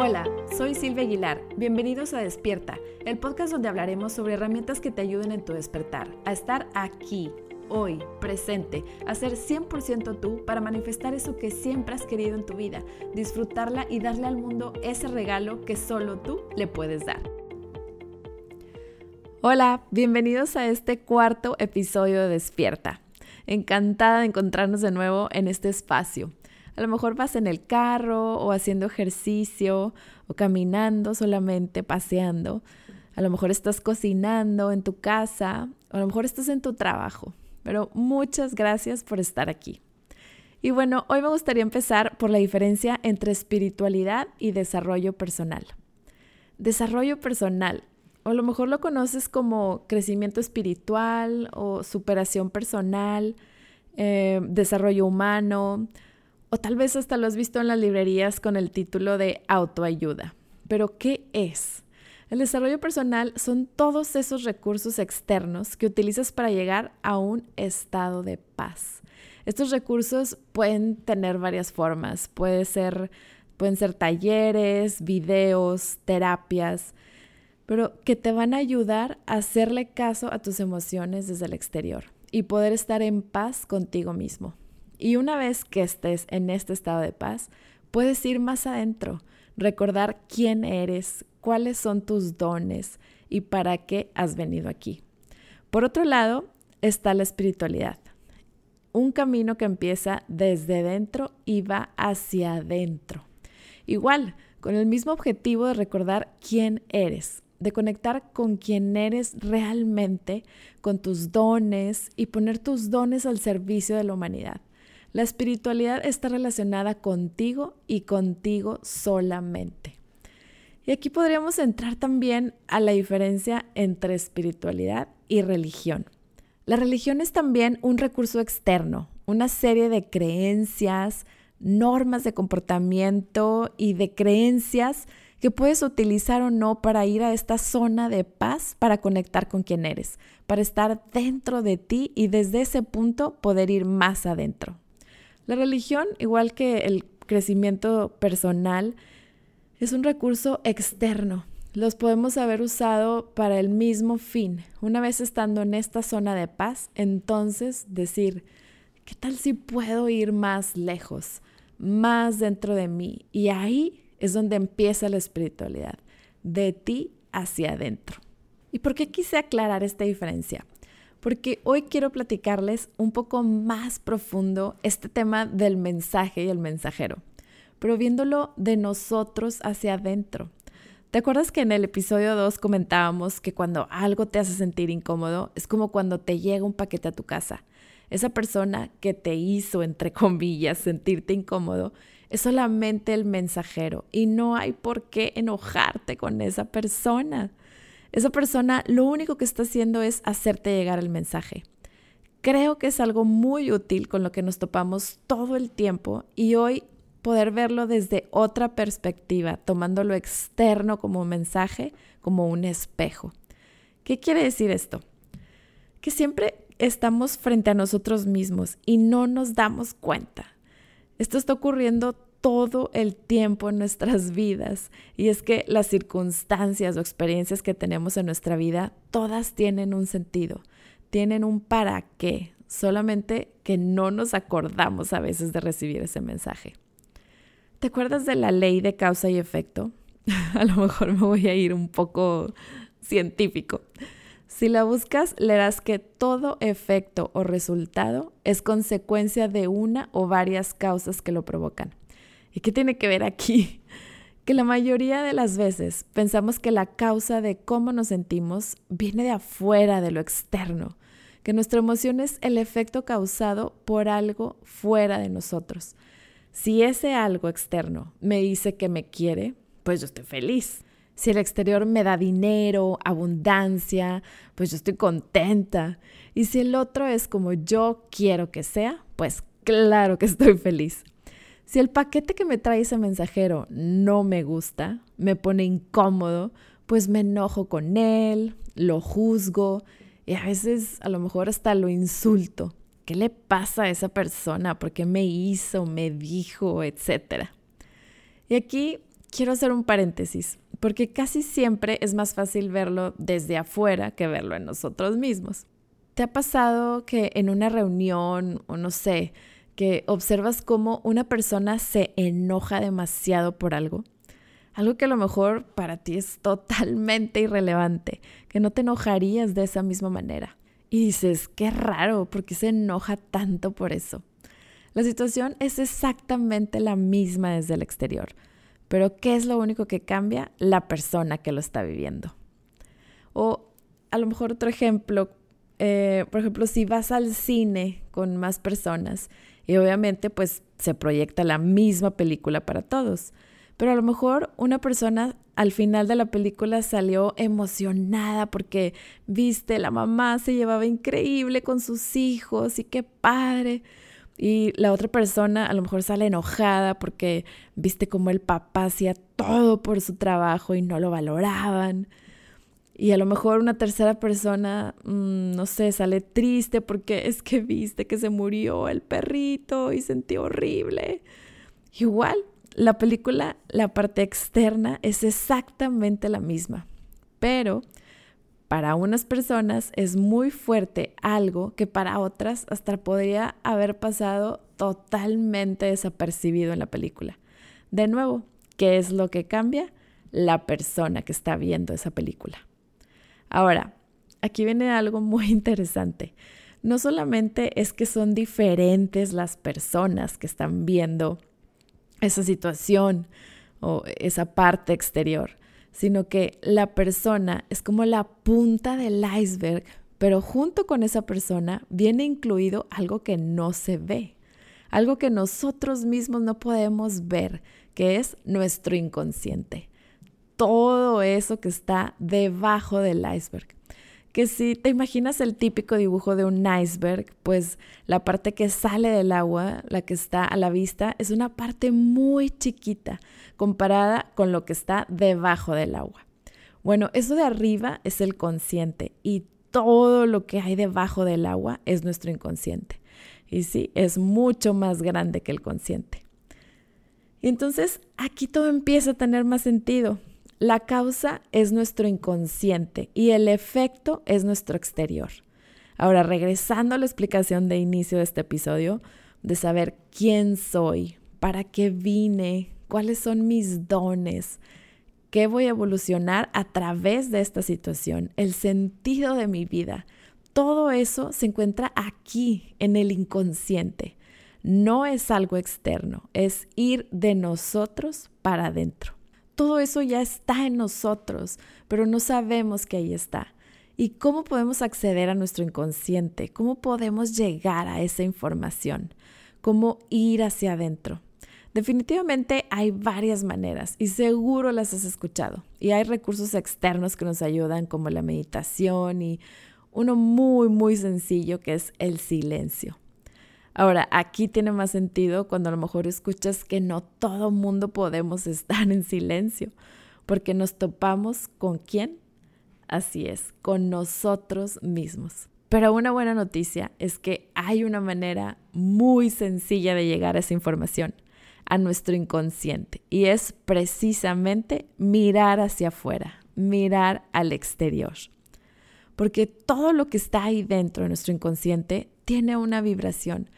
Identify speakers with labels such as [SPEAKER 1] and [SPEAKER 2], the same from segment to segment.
[SPEAKER 1] Hola, soy Silvia Aguilar. Bienvenidos a Despierta, el podcast donde hablaremos sobre herramientas que te ayuden en tu despertar, a estar aquí, hoy, presente, a ser 100% tú para manifestar eso que siempre has querido en tu vida, disfrutarla y darle al mundo ese regalo que solo tú le puedes dar. Hola, bienvenidos a este cuarto episodio de Despierta. Encantada de encontrarnos de nuevo en este espacio. A lo mejor vas en el carro o haciendo ejercicio o caminando solamente, paseando. A lo mejor estás cocinando en tu casa o a lo mejor estás en tu trabajo. Pero muchas gracias por estar aquí. Y bueno, hoy me gustaría empezar por la diferencia entre espiritualidad y desarrollo personal. Desarrollo personal o a lo mejor lo conoces como crecimiento espiritual o superación personal, eh, desarrollo humano, o tal vez hasta lo has visto en las librerías con el título de autoayuda. Pero ¿qué es? El desarrollo personal son todos esos recursos externos que utilizas para llegar a un estado de paz. Estos recursos pueden tener varias formas. Puede ser, pueden ser talleres, videos, terapias, pero que te van a ayudar a hacerle caso a tus emociones desde el exterior y poder estar en paz contigo mismo. Y una vez que estés en este estado de paz, puedes ir más adentro, recordar quién eres, cuáles son tus dones y para qué has venido aquí. Por otro lado, está la espiritualidad, un camino que empieza desde dentro y va hacia adentro. Igual, con el mismo objetivo de recordar quién eres, de conectar con quien eres realmente, con tus dones y poner tus dones al servicio de la humanidad. La espiritualidad está relacionada contigo y contigo solamente. Y aquí podríamos entrar también a la diferencia entre espiritualidad y religión. La religión es también un recurso externo, una serie de creencias, normas de comportamiento y de creencias que puedes utilizar o no para ir a esta zona de paz, para conectar con quien eres, para estar dentro de ti y desde ese punto poder ir más adentro. La religión, igual que el crecimiento personal, es un recurso externo. Los podemos haber usado para el mismo fin. Una vez estando en esta zona de paz, entonces decir, ¿qué tal si puedo ir más lejos, más dentro de mí? Y ahí es donde empieza la espiritualidad, de ti hacia adentro. ¿Y por qué quise aclarar esta diferencia? Porque hoy quiero platicarles un poco más profundo este tema del mensaje y el mensajero, pero viéndolo de nosotros hacia adentro. ¿Te acuerdas que en el episodio 2 comentábamos que cuando algo te hace sentir incómodo es como cuando te llega un paquete a tu casa? Esa persona que te hizo, entre comillas, sentirte incómodo es solamente el mensajero y no hay por qué enojarte con esa persona. Esa persona lo único que está haciendo es hacerte llegar el mensaje. Creo que es algo muy útil con lo que nos topamos todo el tiempo y hoy poder verlo desde otra perspectiva, tomando lo externo como mensaje, como un espejo. ¿Qué quiere decir esto? Que siempre estamos frente a nosotros mismos y no nos damos cuenta. Esto está ocurriendo todo el tiempo en nuestras vidas y es que las circunstancias o experiencias que tenemos en nuestra vida, todas tienen un sentido, tienen un para qué, solamente que no nos acordamos a veces de recibir ese mensaje. ¿Te acuerdas de la ley de causa y efecto? a lo mejor me voy a ir un poco científico. Si la buscas, leerás que todo efecto o resultado es consecuencia de una o varias causas que lo provocan. ¿Y qué tiene que ver aquí? Que la mayoría de las veces pensamos que la causa de cómo nos sentimos viene de afuera, de lo externo, que nuestra emoción es el efecto causado por algo fuera de nosotros. Si ese algo externo me dice que me quiere, pues yo estoy feliz. Si el exterior me da dinero, abundancia, pues yo estoy contenta. Y si el otro es como yo quiero que sea, pues claro que estoy feliz. Si el paquete que me trae ese mensajero no me gusta, me pone incómodo, pues me enojo con él, lo juzgo y a veces a lo mejor hasta lo insulto. ¿Qué le pasa a esa persona? ¿Por qué me hizo, me dijo, etcétera? Y aquí quiero hacer un paréntesis, porque casi siempre es más fácil verlo desde afuera que verlo en nosotros mismos. ¿Te ha pasado que en una reunión o no sé, que observas cómo una persona se enoja demasiado por algo? Algo que a lo mejor para ti es totalmente irrelevante, que no te enojarías de esa misma manera. Y dices, qué raro, ¿por qué se enoja tanto por eso? La situación es exactamente la misma desde el exterior, pero ¿qué es lo único que cambia? La persona que lo está viviendo. O a lo mejor otro ejemplo, eh, por ejemplo, si vas al cine con más personas y obviamente pues se proyecta la misma película para todos pero a lo mejor una persona al final de la película salió emocionada porque, viste, la mamá se llevaba increíble con sus hijos y qué padre. Y la otra persona a lo mejor sale enojada porque viste cómo el papá hacía todo por su trabajo y no lo valoraban. Y a lo mejor una tercera persona, mm, no sé, sale triste porque es que viste que se murió el perrito y sentí horrible. Igual, la película, la parte externa es exactamente la misma, pero para unas personas es muy fuerte algo que para otras hasta podría haber pasado totalmente desapercibido en la película. De nuevo, ¿qué es lo que cambia? La persona que está viendo esa película. Ahora, aquí viene algo muy interesante. No solamente es que son diferentes las personas que están viendo esa situación o esa parte exterior, sino que la persona es como la punta del iceberg, pero junto con esa persona viene incluido algo que no se ve, algo que nosotros mismos no podemos ver, que es nuestro inconsciente. Todo eso que está debajo del iceberg que si te imaginas el típico dibujo de un iceberg, pues la parte que sale del agua, la que está a la vista, es una parte muy chiquita comparada con lo que está debajo del agua. Bueno, eso de arriba es el consciente y todo lo que hay debajo del agua es nuestro inconsciente. Y sí, es mucho más grande que el consciente. Y entonces aquí todo empieza a tener más sentido. La causa es nuestro inconsciente y el efecto es nuestro exterior. Ahora, regresando a la explicación de inicio de este episodio, de saber quién soy, para qué vine, cuáles son mis dones, qué voy a evolucionar a través de esta situación, el sentido de mi vida. Todo eso se encuentra aquí, en el inconsciente. No es algo externo, es ir de nosotros para adentro todo eso ya está en nosotros, pero no sabemos que ahí está. ¿Y cómo podemos acceder a nuestro inconsciente? ¿Cómo podemos llegar a esa información? ¿Cómo ir hacia adentro? Definitivamente hay varias maneras y seguro las has escuchado. Y hay recursos externos que nos ayudan como la meditación y uno muy, muy sencillo que es el silencio. Ahora, aquí tiene más sentido cuando a lo mejor escuchas que no todo mundo podemos estar en silencio, porque nos topamos con quién? Así es, con nosotros mismos. Pero una buena noticia es que hay una manera muy sencilla de llegar a esa información, a nuestro inconsciente, y es precisamente mirar hacia afuera, mirar al exterior. Porque todo lo que está ahí dentro de nuestro inconsciente tiene una vibración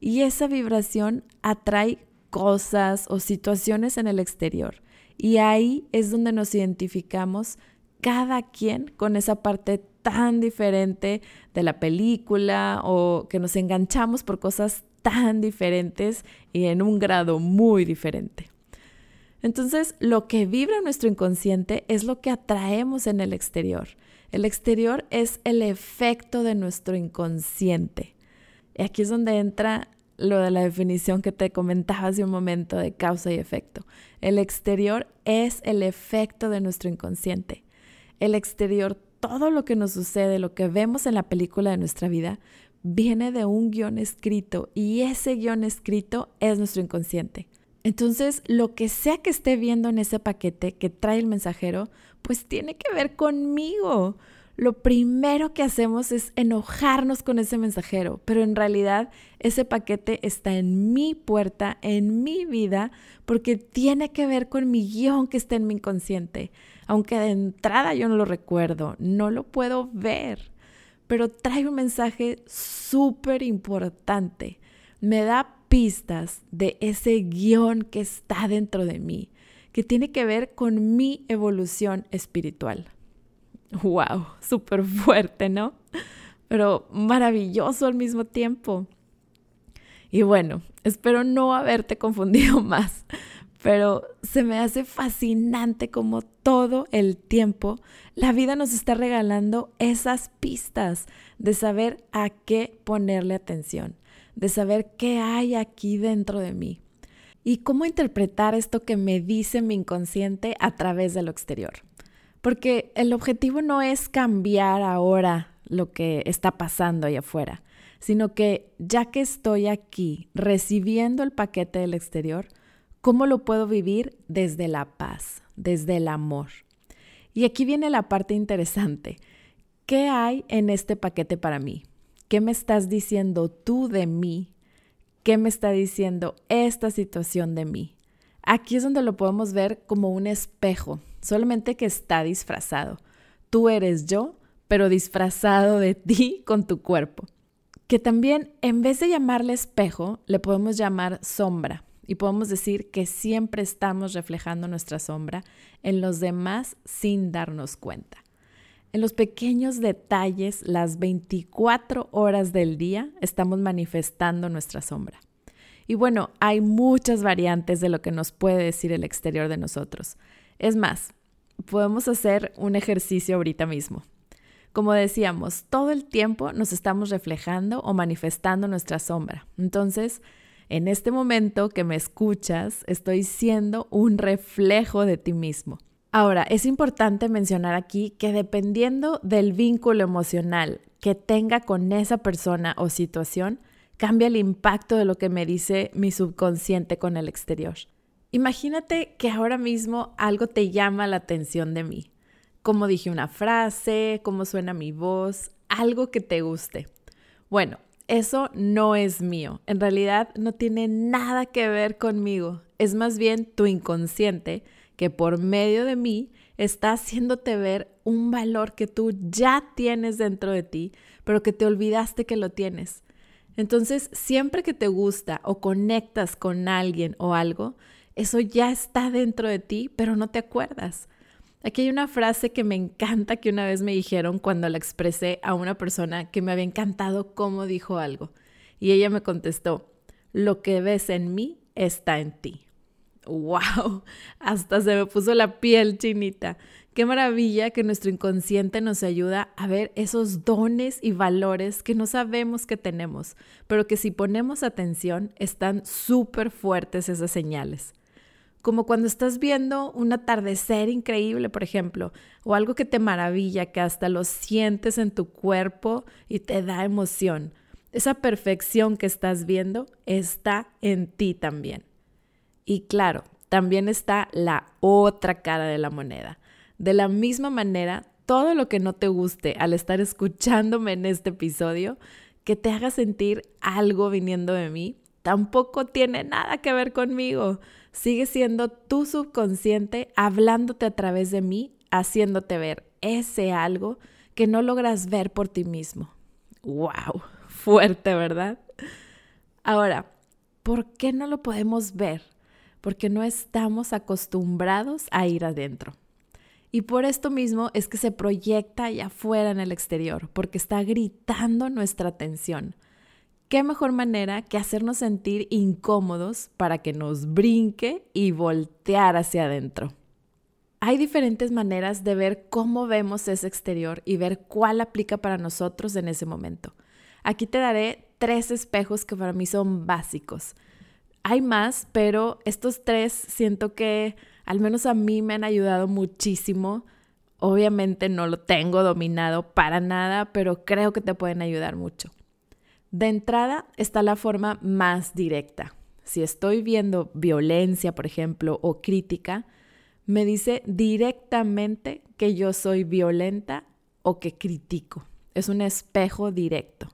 [SPEAKER 1] y esa vibración atrae cosas o situaciones en el exterior. Y ahí es donde nos identificamos cada quien con esa parte tan diferente de la película o que nos enganchamos por cosas tan diferentes y en un grado muy diferente. Entonces, lo que vibra nuestro inconsciente es lo que atraemos en el exterior. El exterior es el efecto de nuestro inconsciente. Y aquí es donde entra lo de la definición que te comentaba hace un momento de causa y efecto. El exterior es el efecto de nuestro inconsciente. El exterior, todo lo que nos sucede, lo que vemos en la película de nuestra vida, viene de un guion escrito y ese guion escrito es nuestro inconsciente. Entonces, lo que sea que esté viendo en ese paquete que trae el mensajero, pues tiene que ver conmigo. Lo primero que hacemos es enojarnos con ese mensajero, pero en realidad ese paquete está en mi puerta, en mi vida, porque tiene que ver con mi guion que está en mi inconsciente. Aunque de entrada yo no lo recuerdo, no lo puedo ver, pero trae un mensaje súper importante. Me da pistas de ese guion que está dentro de mí, que tiene que ver con mi evolución espiritual. ¡Wow! Súper fuerte, ¿no? Pero maravilloso al mismo tiempo. Y bueno, espero no haberte confundido más, pero se me hace fascinante como todo el tiempo la vida nos está regalando esas pistas de saber a qué ponerle atención, de saber qué hay aquí dentro de mí y cómo interpretar esto que me dice mi inconsciente a través de lo exterior. Porque el objetivo no es cambiar ahora lo que está pasando allá afuera, sino que ya que estoy aquí recibiendo el paquete del exterior, ¿cómo lo puedo vivir desde la paz, desde el amor? Y aquí viene la parte interesante. ¿Qué hay en este paquete para mí? ¿Qué me estás diciendo tú de mí? ¿Qué me está diciendo esta situación de mí? Aquí es donde lo podemos ver como un espejo, solamente que está disfrazado. Tú eres yo, pero disfrazado de ti con tu cuerpo. Que también, en vez de llamarle espejo, le podemos llamar sombra. Y podemos decir que siempre estamos reflejando nuestra sombra en los demás sin darnos cuenta. En los pequeños detalles, las 24 horas del día, estamos manifestando nuestra sombra. Y bueno, hay muchas variantes de lo que nos puede decir el exterior de nosotros. Es más, podemos hacer un ejercicio ahorita mismo. Como decíamos, todo el tiempo nos estamos reflejando o manifestando nuestra sombra. Entonces, en este momento que me escuchas, estoy siendo un reflejo de ti mismo. Ahora, es importante mencionar aquí que dependiendo del vínculo emocional que tenga con esa persona o situación, cambia el impacto de lo que me dice mi subconsciente con el exterior. Imagínate que ahora mismo algo te llama la atención de mí. Como dije una frase, cómo suena mi voz, algo que te guste. Bueno, eso no es mío. En realidad no tiene nada que ver conmigo. Es más bien tu inconsciente que por medio de mí está haciéndote ver un valor que tú ya tienes dentro de ti, pero que te olvidaste que lo tienes. Entonces, siempre que te gusta o conectas con alguien o algo, eso ya está dentro de ti, pero no te acuerdas. Aquí hay una frase que me encanta que una vez me dijeron cuando la expresé a una persona que me había encantado cómo dijo algo. Y ella me contestó, lo que ves en mí está en ti. ¡Wow! Hasta se me puso la piel chinita. Qué maravilla que nuestro inconsciente nos ayuda a ver esos dones y valores que no sabemos que tenemos, pero que si ponemos atención están súper fuertes esas señales como cuando estás viendo un atardecer increíble, por ejemplo, o algo que te maravilla, que hasta lo sientes en tu cuerpo y te da emoción. Esa perfección que estás viendo está en ti también. Y claro, también está la otra cara de la moneda. De la misma manera, todo lo que no te guste al estar escuchándome en este episodio, que te haga sentir algo viniendo de mí, tampoco tiene nada que ver conmigo sigue siendo tu subconsciente hablándote a través de mí, haciéndote ver ese algo que no logras ver por ti mismo. ¡Wow! Fuerte, ¿verdad? Ahora, ¿por qué no lo podemos ver? Porque no estamos acostumbrados a ir adentro. Y por esto mismo es que se proyecta allá afuera en el exterior, porque está gritando nuestra atención qué mejor manera que hacernos sentir incómodos para que nos brinque y voltear hacia adentro. Hay diferentes maneras de ver cómo vemos ese exterior y ver cuál aplica para nosotros en ese momento. Aquí te daré tres espejos que para mí son básicos. Hay más, pero estos tres siento que al menos a mí me han ayudado muchísimo. Obviamente no lo tengo dominado para nada, pero creo que te pueden ayudar mucho. De entrada está la forma más directa. Si estoy viendo violencia, por ejemplo, o crítica, me dice directamente que yo soy violenta o que critico. Es un espejo directo.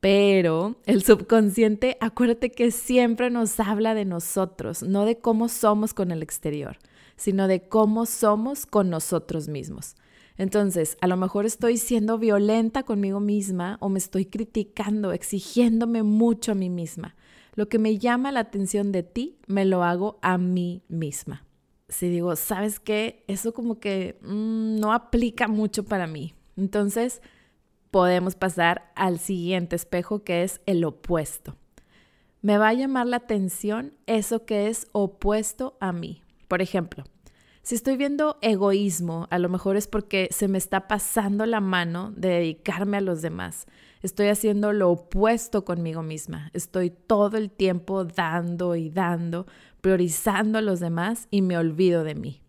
[SPEAKER 1] Pero el subconsciente, acuérdate que siempre nos habla de nosotros, no de cómo somos con el exterior, sino de cómo somos con nosotros mismos. Entonces, a lo mejor estoy siendo violenta conmigo misma o me estoy criticando, exigiéndome mucho a mí misma. Lo que me llama la atención de ti, me lo hago a mí misma. Si digo, ¿sabes qué? Eso como que mm, no aplica mucho para mí. Entonces, podemos pasar al siguiente espejo que es el opuesto. Me va a llamar la atención eso que es opuesto a mí. Por ejemplo, si estoy viendo egoísmo, a lo mejor es porque se me está pasando la mano de dedicarme a los demás. Estoy haciendo lo opuesto conmigo misma. Estoy todo el tiempo dando y dando, priorizando a los demás y me olvido de mí.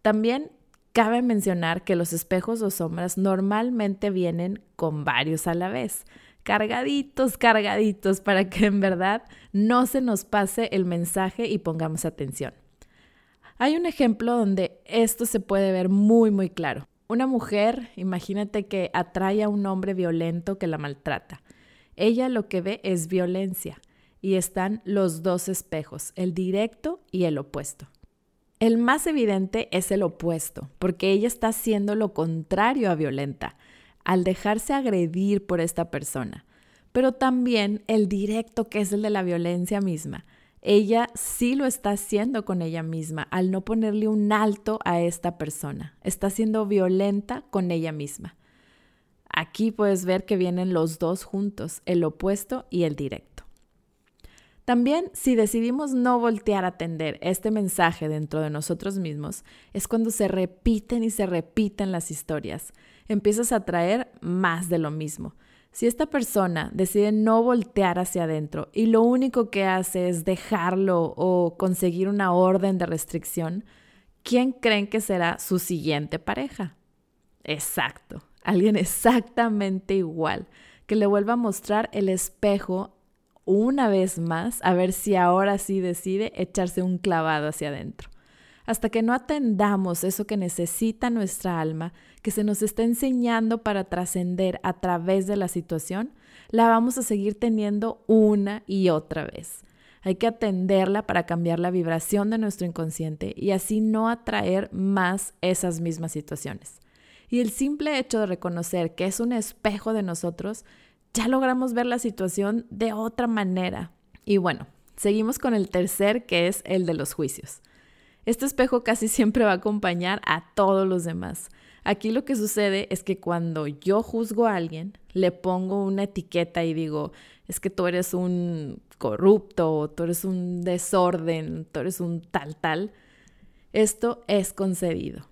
[SPEAKER 1] También cabe mencionar que los espejos o sombras normalmente vienen con varios a la vez cargaditos, cargaditos, para que en verdad no se nos pase el mensaje y pongamos atención. Hay un ejemplo donde esto se puede ver muy, muy claro. Una mujer, imagínate que atrae a un hombre violento que la maltrata. Ella lo que ve es violencia y están los dos espejos, el directo y el opuesto. El más evidente es el opuesto, porque ella está haciendo lo contrario a violenta, al dejarse agredir por esta persona. Pero también el directo, que es el de la violencia misma, ella sí lo está haciendo con ella misma al no ponerle un alto a esta persona. Está siendo violenta con ella misma. Aquí puedes ver que vienen los dos juntos, el opuesto y el directo. También si decidimos no voltear a atender este mensaje dentro de nosotros mismos, es cuando se repiten y se repiten las historias. Empiezas a traer más de lo mismo. Si esta persona decide no voltear hacia adentro y lo único que hace es dejarlo o conseguir una orden de restricción, ¿quién creen que será su siguiente pareja? Exacto, alguien exactamente igual, que le vuelva a mostrar el espejo una vez más a ver si ahora sí decide echarse un clavado hacia adentro hasta que no atendamos eso que necesita nuestra alma, que se nos está enseñando para trascender a través de la situación, la vamos a seguir teniendo una y otra vez. Hay que atenderla para cambiar la vibración de nuestro inconsciente y así no atraer más esas mismas situaciones. Y el simple hecho de reconocer que es un espejo de nosotros, ya logramos ver la situación de otra manera. Y bueno, seguimos con el tercer, que es el de los juicios. Este espejo casi siempre va a acompañar a todos los demás. Aquí lo que sucede es que cuando yo juzgo a alguien, le pongo una etiqueta y digo, es que tú eres un corrupto, tú eres un desorden, tú eres un tal tal. Esto es concedido.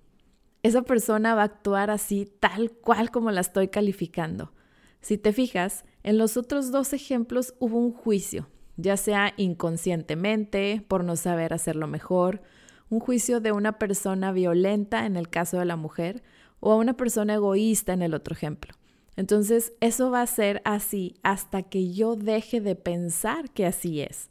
[SPEAKER 1] Esa persona va a actuar así tal cual como la estoy calificando. Si te fijas, en los otros dos ejemplos hubo un juicio, ya sea inconscientemente, por no saber hacerlo mejor, un juicio de una persona violenta en el caso de la mujer o a una persona egoísta en el otro ejemplo. Entonces, eso va a ser así hasta que yo deje de pensar que así es.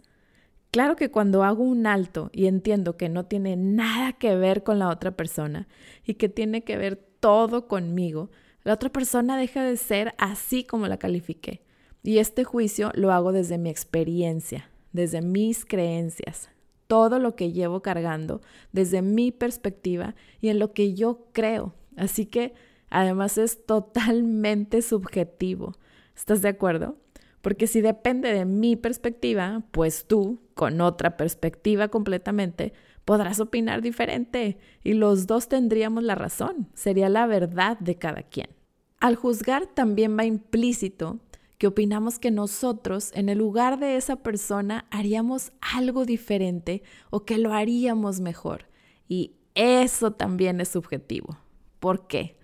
[SPEAKER 1] Claro que cuando hago un alto y entiendo que no tiene nada que ver con la otra persona y que tiene que ver todo conmigo, la otra persona deja de ser así como la califiqué. Y este juicio lo hago desde mi experiencia, desde mis creencias, todo lo que llevo cargando desde mi perspectiva y en lo que yo creo. Así que además es totalmente subjetivo. ¿Estás de acuerdo? Porque si depende de mi perspectiva, pues tú, con otra perspectiva completamente, podrás opinar diferente y los dos tendríamos la razón. Sería la verdad de cada quien. Al juzgar también va implícito que opinamos que nosotros en el lugar de esa persona haríamos algo diferente o que lo haríamos mejor. Y eso también es subjetivo. ¿Por qué?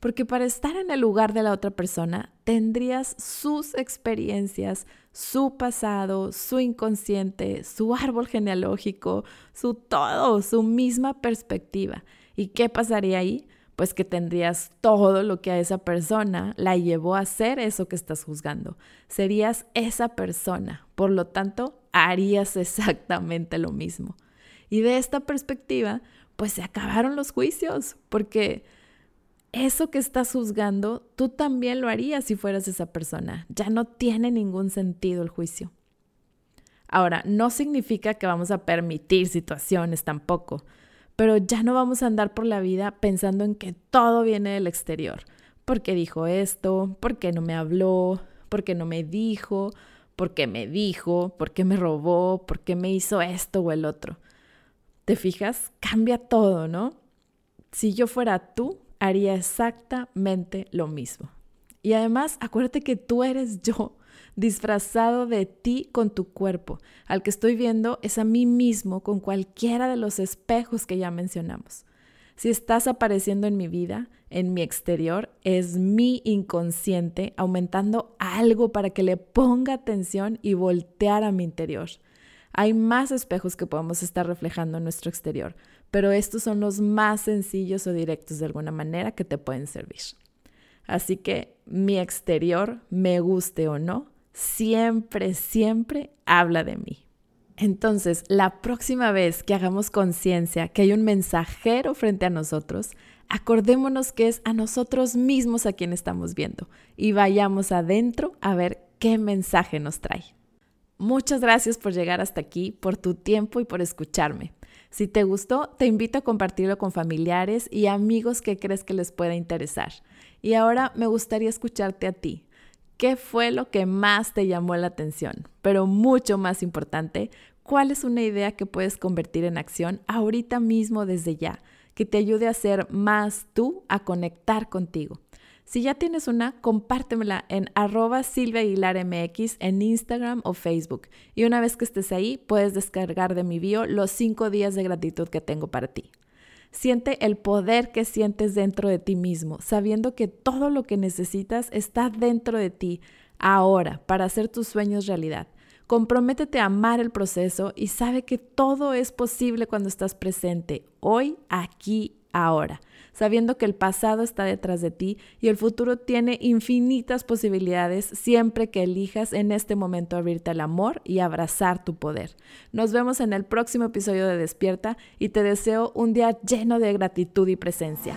[SPEAKER 1] Porque para estar en el lugar de la otra persona tendrías sus experiencias, su pasado, su inconsciente, su árbol genealógico, su todo, su misma perspectiva. ¿Y qué pasaría ahí? Pues que tendrías todo lo que a esa persona la llevó a hacer eso que estás juzgando. Serías esa persona, por lo tanto, harías exactamente lo mismo. Y de esta perspectiva, pues se acabaron los juicios, porque eso que estás juzgando, tú también lo harías si fueras esa persona. Ya no tiene ningún sentido el juicio. Ahora, no significa que vamos a permitir situaciones tampoco, pero ya no vamos a andar por la vida pensando en que todo viene del exterior. ¿Por qué dijo esto? ¿Por qué no me habló? ¿Por qué no me dijo? ¿Por qué me dijo? ¿Por qué me robó? ¿Por qué me hizo esto o el otro? ¿Te fijas? Cambia todo, ¿no? Si yo fuera tú, haría exactamente lo mismo. Y además, acuérdate que tú eres yo disfrazado de ti con tu cuerpo. Al que estoy viendo es a mí mismo con cualquiera de los espejos que ya mencionamos. Si estás apareciendo en mi vida, en mi exterior, es mi inconsciente aumentando algo para que le ponga atención y voltear a mi interior. Hay más espejos que podemos estar reflejando en nuestro exterior, pero estos son los más sencillos o directos de alguna manera que te pueden servir. Así que mi exterior, me guste o no, siempre, siempre habla de mí. Entonces, la próxima vez que hagamos conciencia que hay un mensajero frente a nosotros, acordémonos que es a nosotros mismos a quien estamos viendo y vayamos adentro a ver qué mensaje nos trae. Muchas gracias por llegar hasta aquí, por tu tiempo y por escucharme. Si te gustó, te invito a compartirlo con familiares y amigos que crees que les pueda interesar. Y ahora me gustaría escucharte a ti. ¿Qué fue lo que más te llamó la atención? Pero mucho más importante, ¿cuál es una idea que puedes convertir en acción ahorita mismo desde ya, que te ayude a ser más tú, a conectar contigo? Si ya tienes una, compártemela en arroba Silvia en Instagram o Facebook. Y una vez que estés ahí, puedes descargar de mi bio los cinco días de gratitud que tengo para ti. Siente el poder que sientes dentro de ti mismo, sabiendo que todo lo que necesitas está dentro de ti ahora para hacer tus sueños realidad. Comprométete a amar el proceso y sabe que todo es posible cuando estás presente, hoy, aquí, ahora, sabiendo que el pasado está detrás de ti y el futuro tiene infinitas posibilidades siempre que elijas en este momento abrirte al amor y abrazar tu poder. Nos vemos en el próximo episodio de Despierta y te deseo un día lleno de gratitud y presencia.